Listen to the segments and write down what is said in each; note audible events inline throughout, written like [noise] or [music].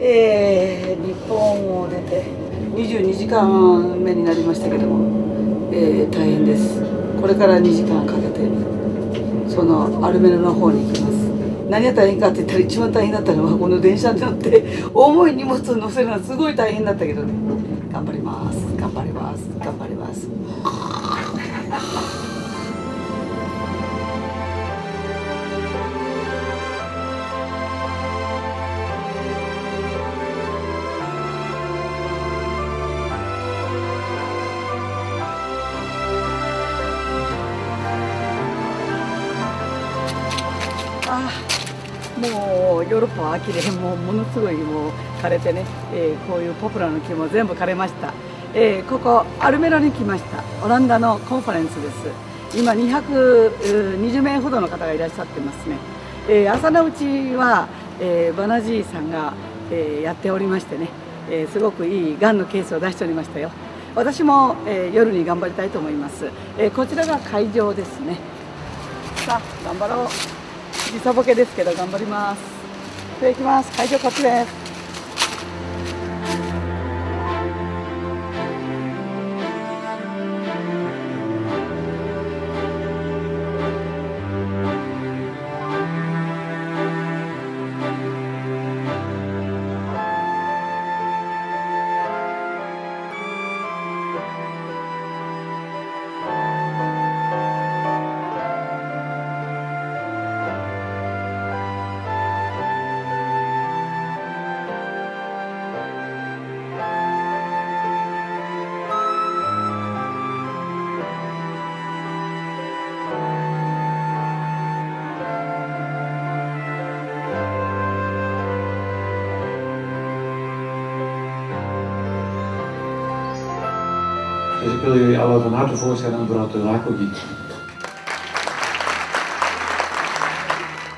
えー、日本を出て22時間目になりましたけども、えー、大変です。これから2時間かけてそのアルメナの方に行きます。何が大変かって言ったら一番大変だったのはこの電車に乗って重い荷物を乗せるのはすごい大変だったけどね。頑張ります。頑張ります。頑張ります。ヨーロッパは秋でもうものすごいもう枯れてね、えーこういうポプラの木も全部枯れました、えーここアルメロに来ました。オランダのコンファレンスです。今220名ほどの方がいらっしゃってますね、えー朝のうちは、えバナジーさんが、えやっておりましてね、えすごくいいがんのケースを出しておりましたよ。私も、え夜に頑張りたいと思います、えこちらが会場ですね。さあ頑張ろう。時差ボケですけど頑張ります。で行きます。会場こっちです「voorstellen.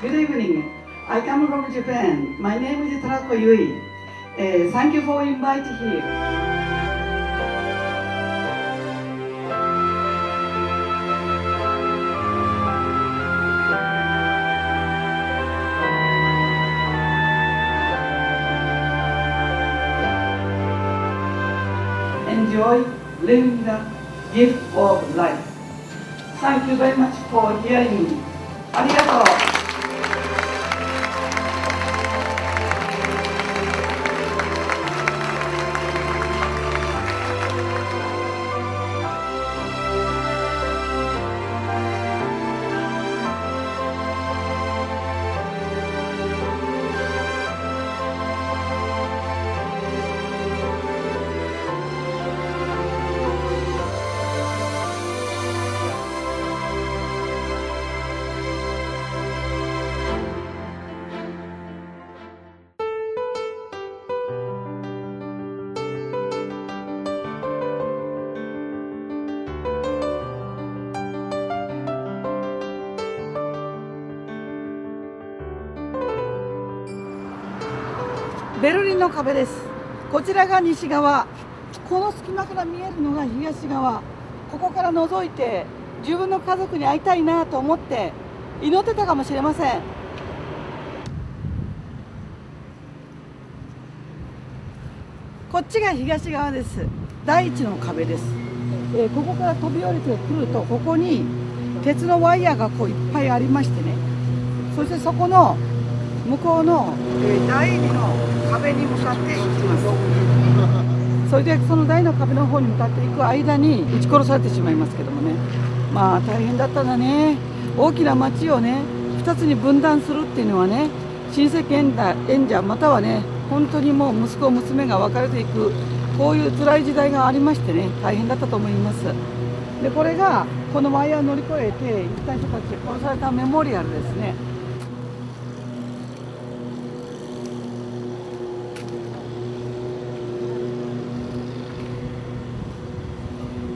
Good evening. I come from Japan. My name is Tarako Yui. Uh, thank you for inviting here. Enjoy living the gift of life. Thank you very much for hearing me. ありがとう。 ベルリンの壁です。こちらが西側。この隙間から見えるのが東側。ここから覗いて自分の家族に会いたいなと思って祈ってたかもしれません。こっちが東側です。第一の壁です、えーここから飛び降りてくるとここに鉄のワイヤーがこういっぱいありましてね。そしてそこの向こうの、えー第二の壁に向かっていきます。それでその第二の壁の方に向かっていく間に撃ち殺されてしまいますけどもね。まあ大変だったんだね。大きな町をね2つに分断するっていうのはね親戚縁者縁者またはね本当にもう息子娘が別れていくこういう辛い時代がありましてね大変だったと思います。でこれがこのワイヤーを乗り越えて行った人たち殺されたメモリアルですね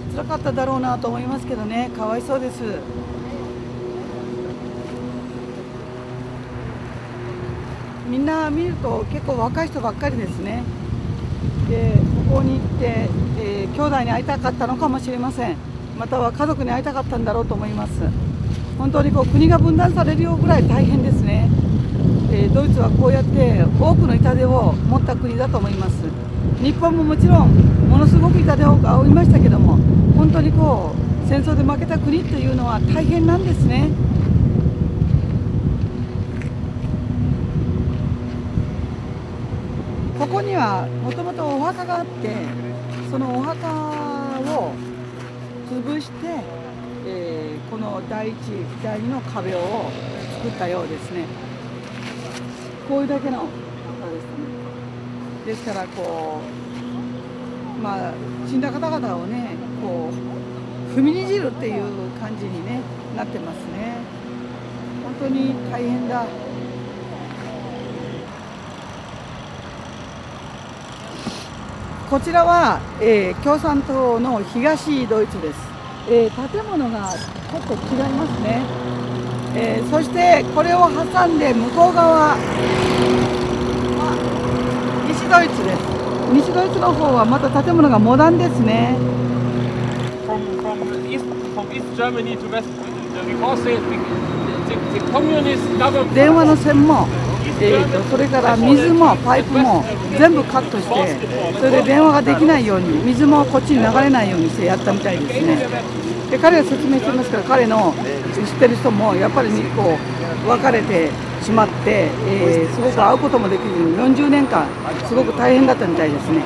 辛かっただろうなと思いますけどね。かわいそうです。みんな見ると結構若い人ばっかりですね。でここに行って、えー兄弟に会いたかったのかもしれません。または家族に会いたかったんだろうと思います。本当にこう国が分断されるようぐらい大変ですね。えー、ドイツはこうやって多くの痛手を持った国だと思います。日本ももちろんものすごく痛手を負いましたけども本当にこう戦争で負けた国というのは大変なんですね。ここにはもともとお墓があってそのお墓を潰して、えー、この第一第二の壁を作ったようですね。こういうだけの墓ですね。ですからこうまあ死んだ方々をねこう踏みにじるっていう感じに、ね、なってますね。本当に大変だ。こちらは、えー、共産党の東ドイツです、えー、建物がちょっと違いますね、えー、そしてこれを挟んで向こう側は西ドイツです。西ドイツの方はまた建物がモダンですね電話の線もえーと、それから水もパイプも全部カットしてそれで電話ができないように水もこっちに流れないようにしてやったみたいですね。で彼は説明してますから彼の知ってる人もやっぱりこう別れてしまって、えー、すごく会うこともできずに40年間すごく大変だったみたいですね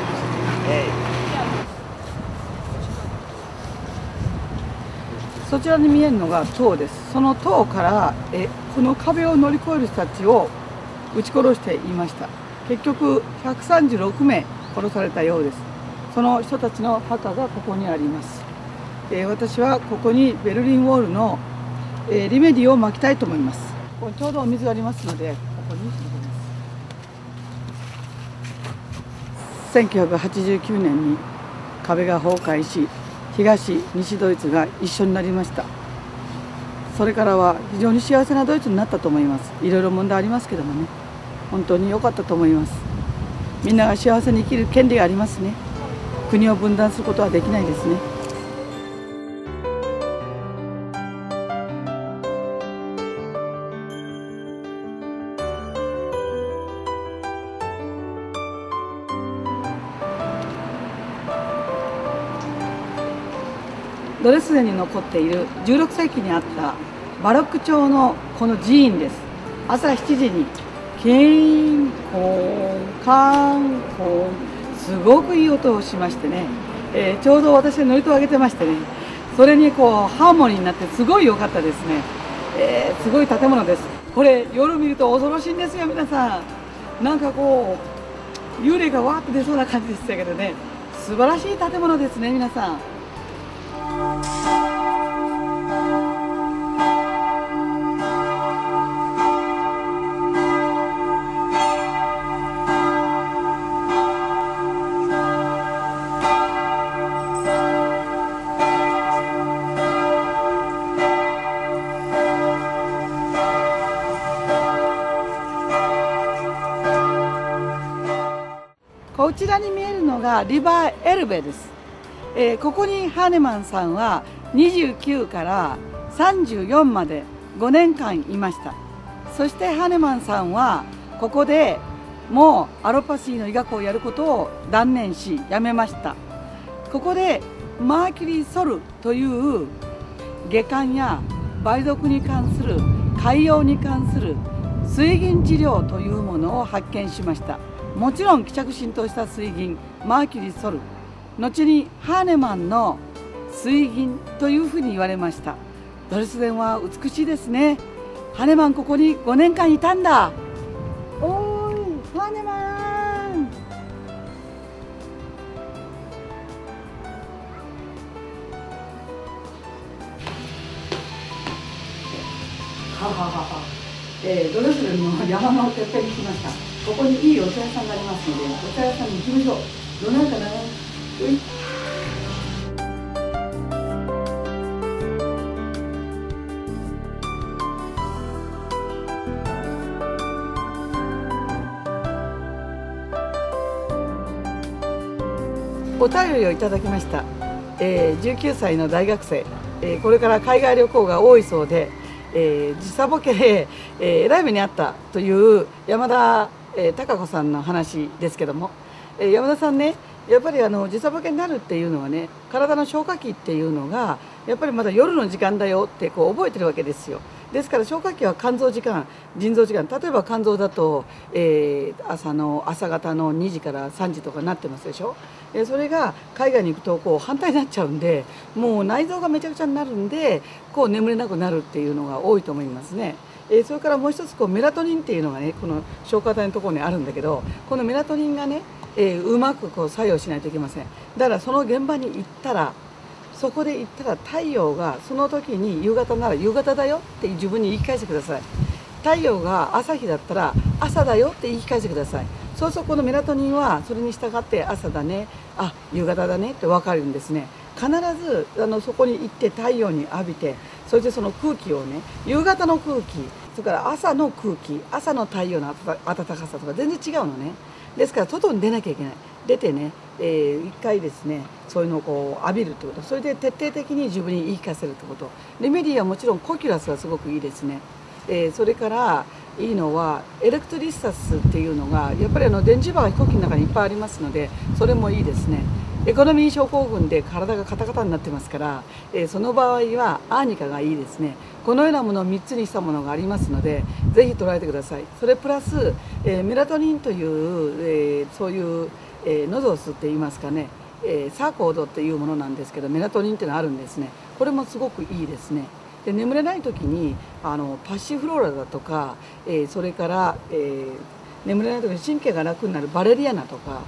そちらに見えるのが塔です。その塔からえこの壁を乗り越える人たちを撃ち殺していました。結局136名殺されたようです。その人たちの墓がここにあります、えー、私はここにベルリンウォールの、えー、リメディを巻きたいと思います。ここにちょうどお水がありますのでここに入れます。1989年に壁が崩壊し東西ドイツが一緒になりました。それからは非常に幸せなドイツになったと思います。いろいろ問題ありますけどもね。本当に良かったと思います。みんなが幸せに生きる権利がありますね。国を分断することはできないですね。ドレスデンに残っている16世紀にあったバロック調のこの寺院です。朝7時に金婚観光すごくいい音をしましてね、えー、ちょうど私はノリと上げてましてね。それにこうハーモニーになってすごい良かったですね、えー、すごい建物です。これ夜見ると恐ろしいんですよ皆さん。なんかこう幽霊がわーって出そうな感じでしたけどね。素晴らしい建物ですね皆さん。こちらに見えるのがリバーエルベです、えー、ここにハーネマンさんは29から34まで5年間いました。そしてハーネマンさんはここでもうアロパシーの医学をやることを断念しやめました。ここでマーキュリーソルという下巻や梅毒に関する海洋に関する水銀治療というものを発見しました。もちろん希釈浸透した水銀マーキュリーソル。後にハーネマンの水銀というふうに言われました。ドレスデンは美しいですね。ハーネマンここに5年間いたんだ。おーいハーネマン。はははは、えー、ドレスデンの山のてっぺんに来ました。ここにいいお茶屋さんがありますのでお茶屋さんに行きましょう。どないかな？お便りをいただきました、えー、19歳の大学生、えー、これから海外旅行が多いそうで、えー時差ボケで、えー、えらい目にあったという山田、えー、貴子さんの話ですけども、えー山田さんねやっぱりあの時差ボケになるっていうのはね体の消化器っていうのがやっぱりまだ夜の時間だよってこう覚えてるわけですよ。ですから消化器は肝臓時間腎臓時間。例えば肝臓だと、えー朝の朝方の2時から3時とかなってますでしょ。えそれが海外に行くとこう反対になっちゃうんでもう内臓がめちゃくちゃになるんでこう眠れなくなるっていうのが多いと思いますね。えそれからもう一つこうメラトニンっていうのがねこの消化体のところにあるんだけどこのメラトニンがね、えーうまくこう作用しないといけません。だからその現場に行ったらそこで行ったら太陽がその時に夕方なら夕方だよって自分に言い返してください。太陽が朝日だったら朝だよって言い返してください。そうするとこのメラトニンはそれに従って朝だね。あ夕方だねって分かるんですね。必ずあのそこに行って太陽に浴びてそしてその空気をね夕方の空気それから朝の空気朝の太陽の暖暖かさとか全然違うのね。ですから外に出なきゃいけない。出てね、えー一回ですねそういうのをこう浴びるってこと。それで徹底的に自分に言い聞かせるってこと。レメディはもちろんコキュラスはすごくいいですね、えーそれからいいのはエレクトリスタスっていうのがやっぱりあの電磁場が飛行機の中にいっぱいありますのでそれもいいですね。エコノミー症候群で体がカタカタになってますから、えーその場合はアーニカがいいですね。このようなものを3つにしたものがありますのでぜひ捉えてください。それプラス、えーメラトニンという、えーそういう、えーノゾスって言いますかね、えーサーコードっていうものなんですけどメラトニンっていうのがあるんですね。これもすごくいいですね。で眠れない時にあのパッシフローラだとか、えそれから、え眠れない時に神経が楽になるバレリアナとか、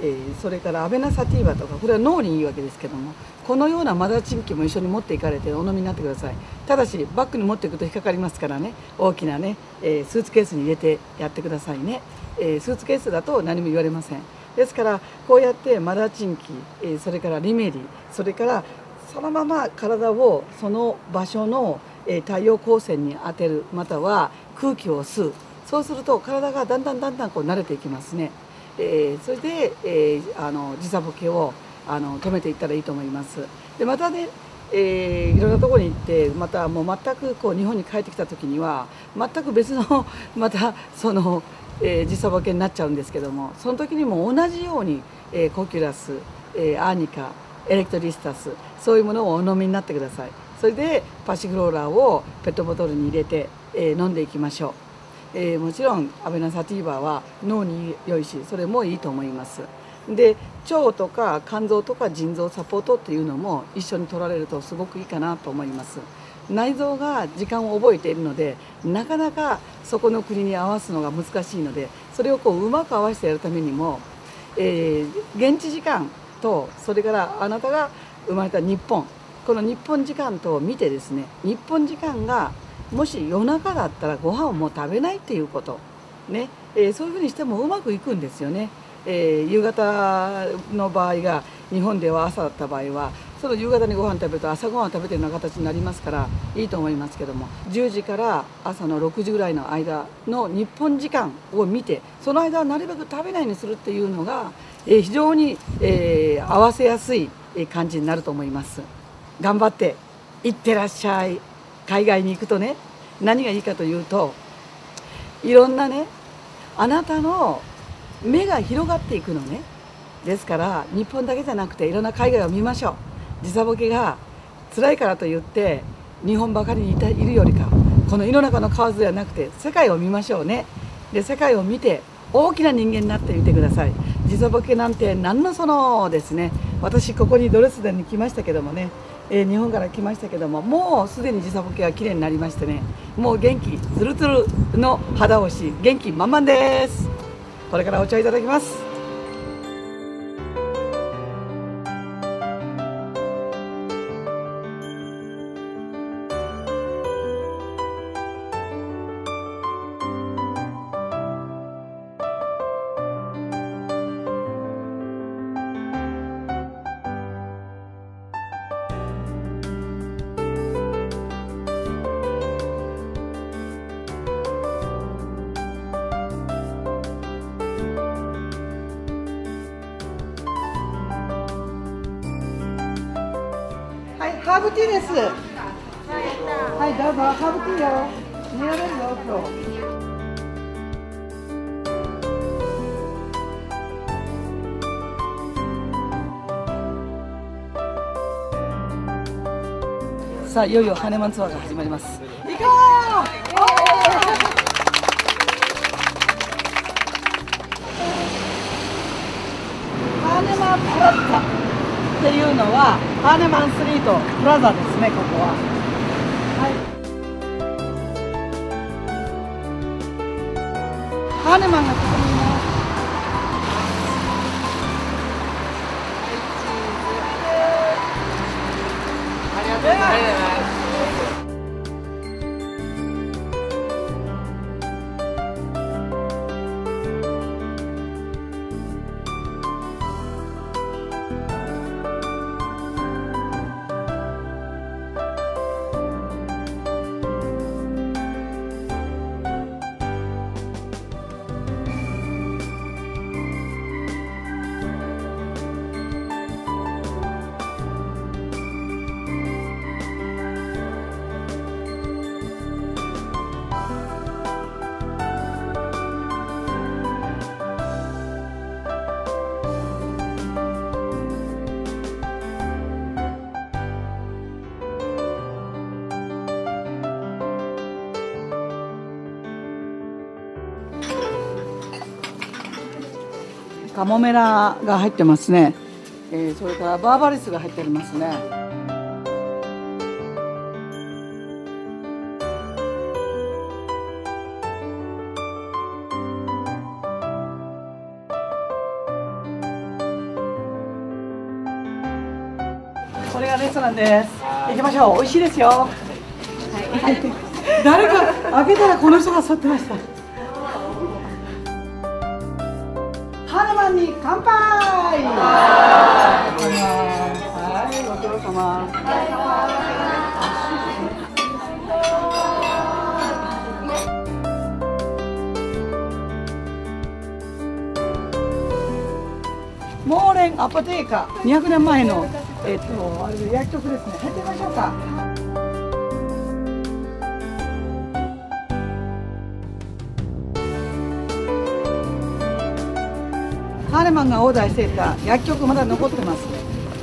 えーそれからアベナサティーバとかこれは脳にいいわけですけどもこのようなマダチンキも一緒に持っていかれてお飲みになってください。ただしバッグに持っていくと引っかかりますからね。大きなね、えースーツケースに入れてやってくださいね、えースーツケースだと何も言われません。ですからこうやってマダチンキ、えーそれからリメリそれからそのまま体をその場所のえ太陽光線に当てるまたは空気を吸う。そうすると体がだんだんだんだんこう慣れていきますね、えーそれで、えーあの時差ボケをあの止めていったらいいと思います。でまたね、えーいろんなところに行ってまたもう全くこう日本に帰ってきた時には全く別の [laughs] またその、えー時差ボケになっちゃうんですけどもその時にも同じように、えーコキュラス、えーアーニカエレクトリスタスそういうものをお飲みになってください。それでパシフローラーをペットボトルに入れて、えー飲んでいきましょう、えーもちろんアベナサティーバは脳に良いしそれもいいと思います。で腸とか肝臓とか腎臓サポートっていうのも一緒に取られるとすごくいいかなと思います。内臓が時間を覚えているのでなかなかそこの国に合わすのが難しいのでそれをこううまく合わせてやるためにも、えー現地時間とそれからあなたが生まれた日本。この日本時間と見てですね日本時間がもし夜中だったらご飯をもう食べないっていうこと。ね、えーそういうふうにしてもうまくいくんですよね、えー夕方の場合が日本では朝だった場合はその夕方にご飯食べると朝ご飯を食べてるような形になりますからいいと思いますけども。10時から朝の6時ぐらいの間の日本時間を見てその間はなるべく食べないようにするっていうのが、えー非常に、えー合わせやすいえ感じになると思います。頑張っていってらっしゃい。海外に行くとね何がいいかというといろんなねあなたの目が広がっていくのね。ですから日本だけじゃなくていろんな海外を見ましょう。時差ボケが辛いからといって日本ばかりにいたいるよりかこの世の中の蛙ではなくて世界を見ましょうね。で世界を見て大きな人間になってみてください。時差ボケなんて何のそのですね。私ここにドレスデンに来ましたけどもね、えー日本から来ましたけどももうすでに時差ボケは綺麗になりましてねもう元気ツルツルの肌をし元気満々です。これからお茶いただきます。さあいよいよ羽マンツアーが始まります。行こう！ハネマンプラザっていうのはハネマンスリートプラザですねここは。はい。ハーネマンがここにカモメラが入ってますね、えーそれからバーバリスが入ってますね。これがレストランです。行きましょう。美味しいですよ、[laughs] 誰か開けたらこの人が座ってましたハーマンに乾杯！はい、ご苦労様。モーレンアポテーカ200年前の、えっとあれ薬局ですね。入ってみましょうか。ハーレマンがオーダーしていた薬局まだ残ってます、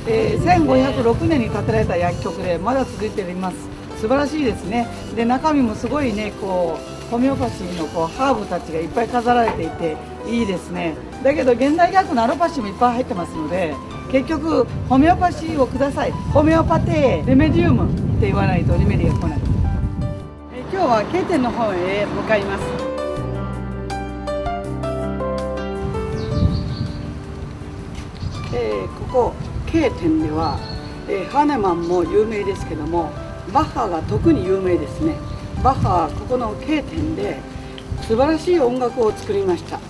えー1506年に建てられた薬局でまだ続いています。素晴らしいですね。で中身もすごいねこうホメオパシーのこうハーブたちがいっぱい飾られていていいですね。だけど現代薬のアロパシーもいっぱい入ってますので結局ホメオパシーをください。ホメオパテーレメディウムって言わないとリメディが来ない。え今日は K 店の方へ向かいます。えーここ K 店では、えーハーネマンも有名ですけどもバッハが特に有名ですね。バッハはここの K 店で素晴らしい音楽を作りました。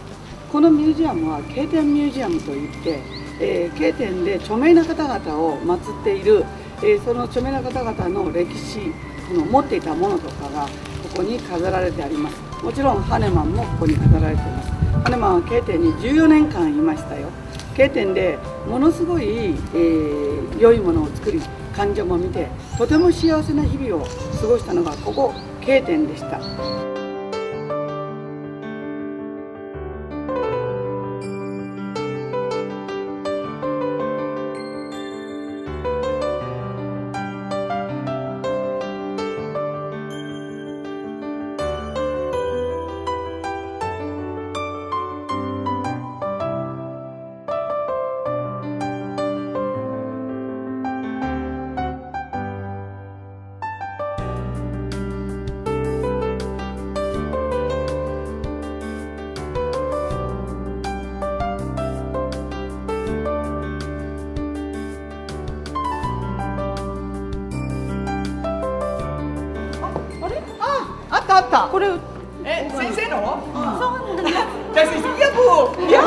このミュージアムは K 店ミュージアムといって、えー、K 店で著名な方々を祀っている、えーその著名な方々の歴史この持っていたものとかがここに飾られてあります。もちろんハネマンもここに飾られています。ハネマンは K 店に14年間いましたよ。経典でものすごい、えー良いものを作り患者も見てとても幸せな日々を過ごしたのがここ経典でした。先生の？そうなんだ。大先生、いやもう、いや。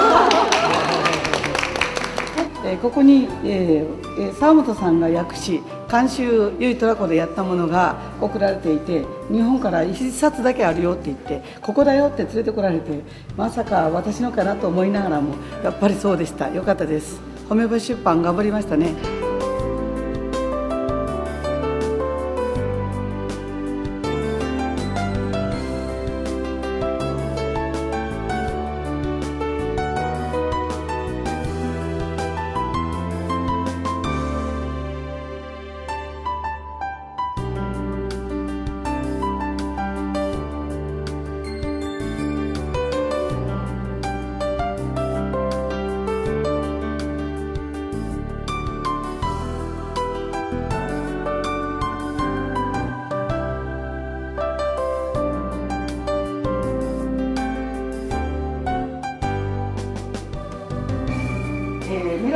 えーここに、えーえー沢本さんが訳し監修ゆいトラコでやったものが送られていて日本から一冊だけあるよって言ってここだよって連れてこられてまさか私のかなと思いながらもやっぱりそうでしたよかったです褒め星出版頑張りましたね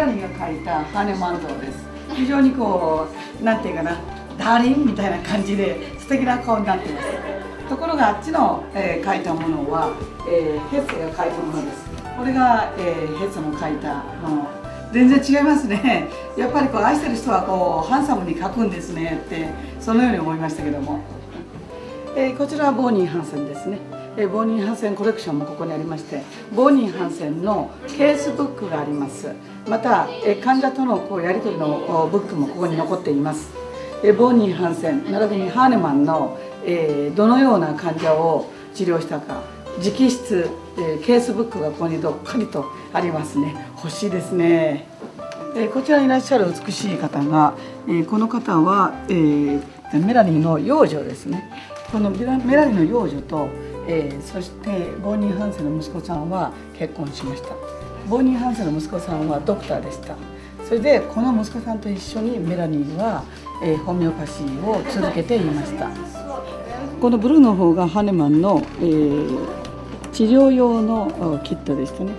ラニーが描いたハネマン像です。非常にこうなんていうかなダーリンみたいな感じで素敵な顔になっています。ところがあっちの、えー、描いたものは、えー、ヘッセが描いたものです。これが、えー、ヘッセの描いたもの。全然違いますね。[laughs] やっぱりこう愛してる人はこうハンサムに描くんですねってそのように思いましたけども、えー、こちらはボーニー・ハンセンですね。えボーニー・ハンセンコレクションもここにありましてボーニー・ハンセンのケースブックがあります。また、え患者とのこうやり取りのブックもここに残っています。えボーニー・ハンセン並びにハーネマンの、えどのような患者を治療したか直筆、えケースブックがここにどっかりとありますね。欲しいですね、えこちらにいらっしゃる美しい方が、えこの方は、えメラニーの養女ですね。このメラニーの養女と、えそしてボーニー・ハンセンの息子さんは結婚しました。ボーニー・ハンセンの息子さんはドクターでした。それでこの息子さんと一緒にメラニーは、えホメオパシーを続けていました。このブルーの方がハネマンの、えー、治療用のキットでしたね。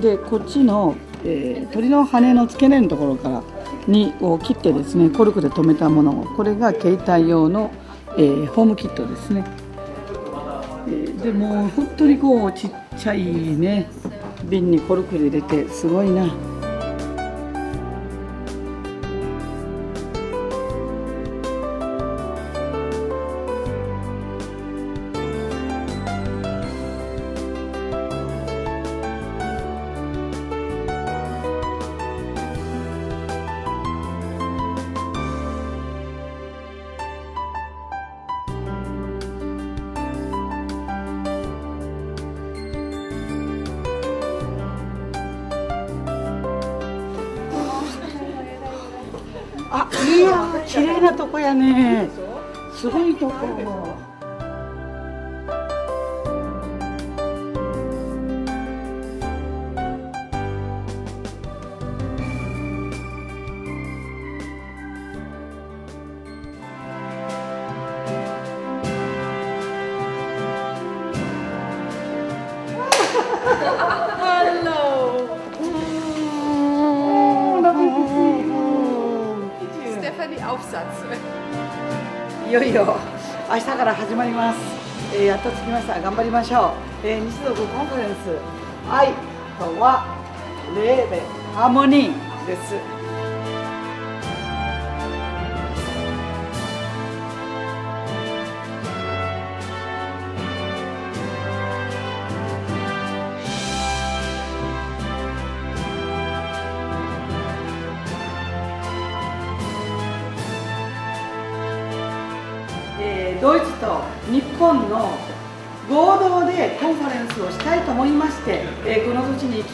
でこっちの、えー、鳥の羽の付け根のところからにを切ってですねコルクで留めたものこれが携帯用の、え、ホームキットですね、でも本当にこうちっちゃいね瓶にコルク入れてすごいな。なとこやね。すごいとこ。い。よいよ明日から始まります、えー、やっと着きました。頑張りましょう、えー、西族コンファレンス。愛とはレーベハーモニーです。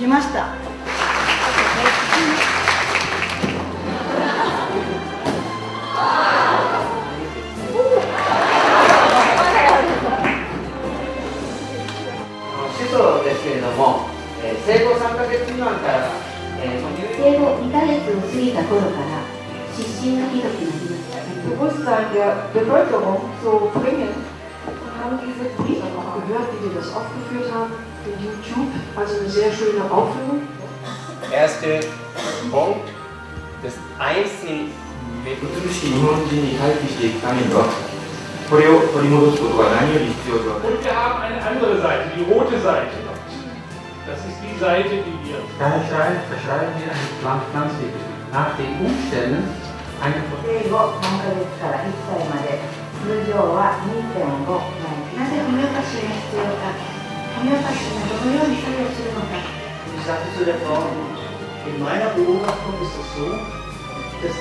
きまですけれども、生後3か月未満から、えー、生後2か月を過ぎた頃から失神のひどになりました。gehört, wie wir das aufgeführt haben in YouTube. Also eine sehr schöne Aufführung. Erster Punkt, das Einzelne 美しい日本人に回帰していくためにはこれを取り戻すことが何より必要ではない。Und wir haben eine andere Seite, die rote Seite. Das ist die Seite, die wir. Daher verschreiben wir eine Pflanze nach den Umständen 生後4ヶ月から1歳まで通常は2.5 なぜホメオパシーが必要かホメオパシーがどのように作用するのか Ich sagte zu der Frau, in meiner Beobachtung ist es so, dass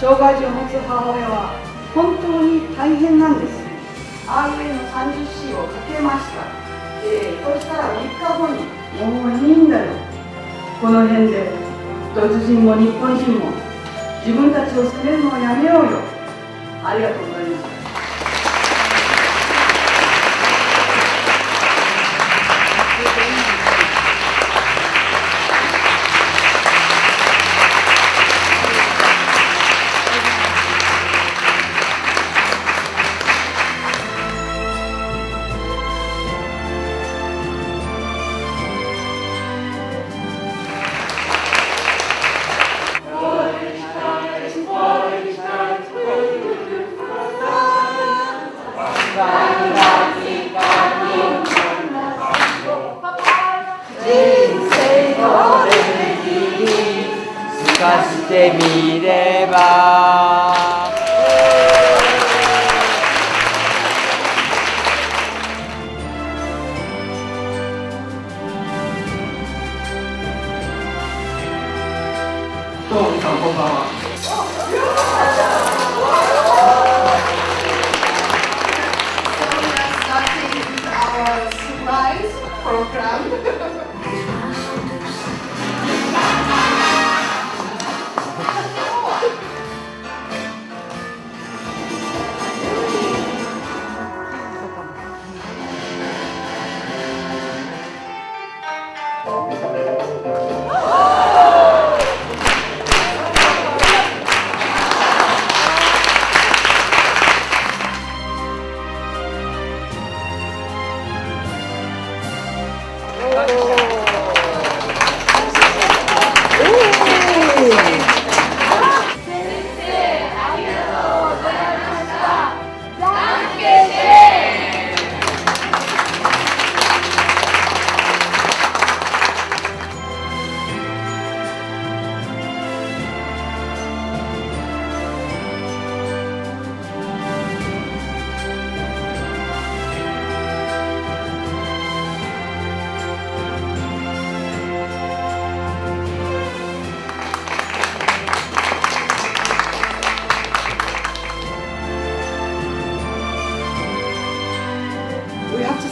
障害児を持つ母親は本当に大変なんです。RA の 30C をかけました。えー、そしたら3日後にもういいんだよ。この辺で。ドイツ人も日本人も自分たちを責めるのはやめようよ。ありがとうござい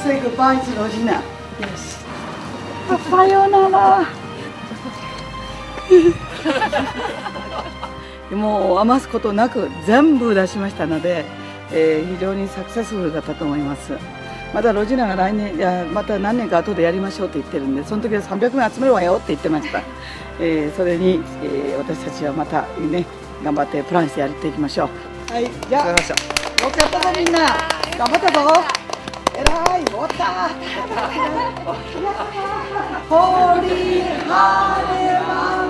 say goodbye to Rosina. Yes. さようなら。もう余すことなく全部出しましたので、えー非常にサクセスフルだったと思います。またロジナが来年いやまた何年か後でやりましょうって言ってるんでその時は300名集めるわよって言ってました、えーそれに、えー私たちはまたね頑張ってプランしてやっていきましょうはいじゃあよかったぞみんな頑張ったぞえらい終わった。ホーリーハーレ